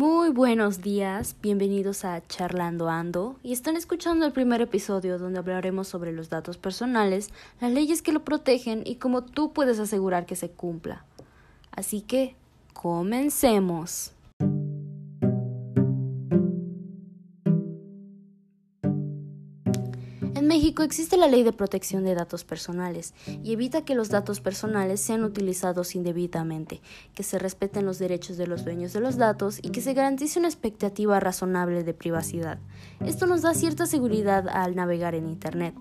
Muy buenos días, bienvenidos a Charlando Ando y están escuchando el primer episodio donde hablaremos sobre los datos personales, las leyes que lo protegen y cómo tú puedes asegurar que se cumpla. Así que, comencemos. En México existe la Ley de Protección de Datos Personales y evita que los datos personales sean utilizados indebidamente, que se respeten los derechos de los dueños de los datos y que se garantice una expectativa razonable de privacidad. Esto nos da cierta seguridad al navegar en Internet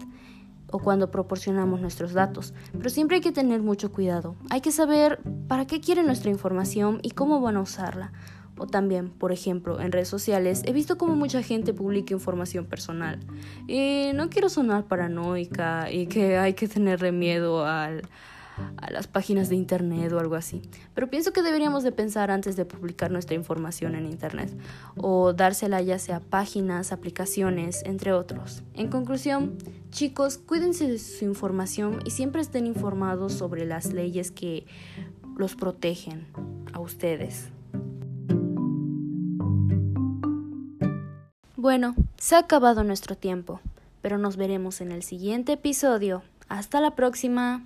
o cuando proporcionamos nuestros datos, pero siempre hay que tener mucho cuidado. Hay que saber para qué quieren nuestra información y cómo van a usarla. O también, por ejemplo, en redes sociales he visto como mucha gente publica información personal. Y no quiero sonar paranoica y que hay que tenerle miedo al, a las páginas de internet o algo así. Pero pienso que deberíamos de pensar antes de publicar nuestra información en internet o dársela ya sea páginas, aplicaciones, entre otros. En conclusión, chicos, cuídense de su información y siempre estén informados sobre las leyes que los protegen a ustedes. Bueno, se ha acabado nuestro tiempo, pero nos veremos en el siguiente episodio. Hasta la próxima.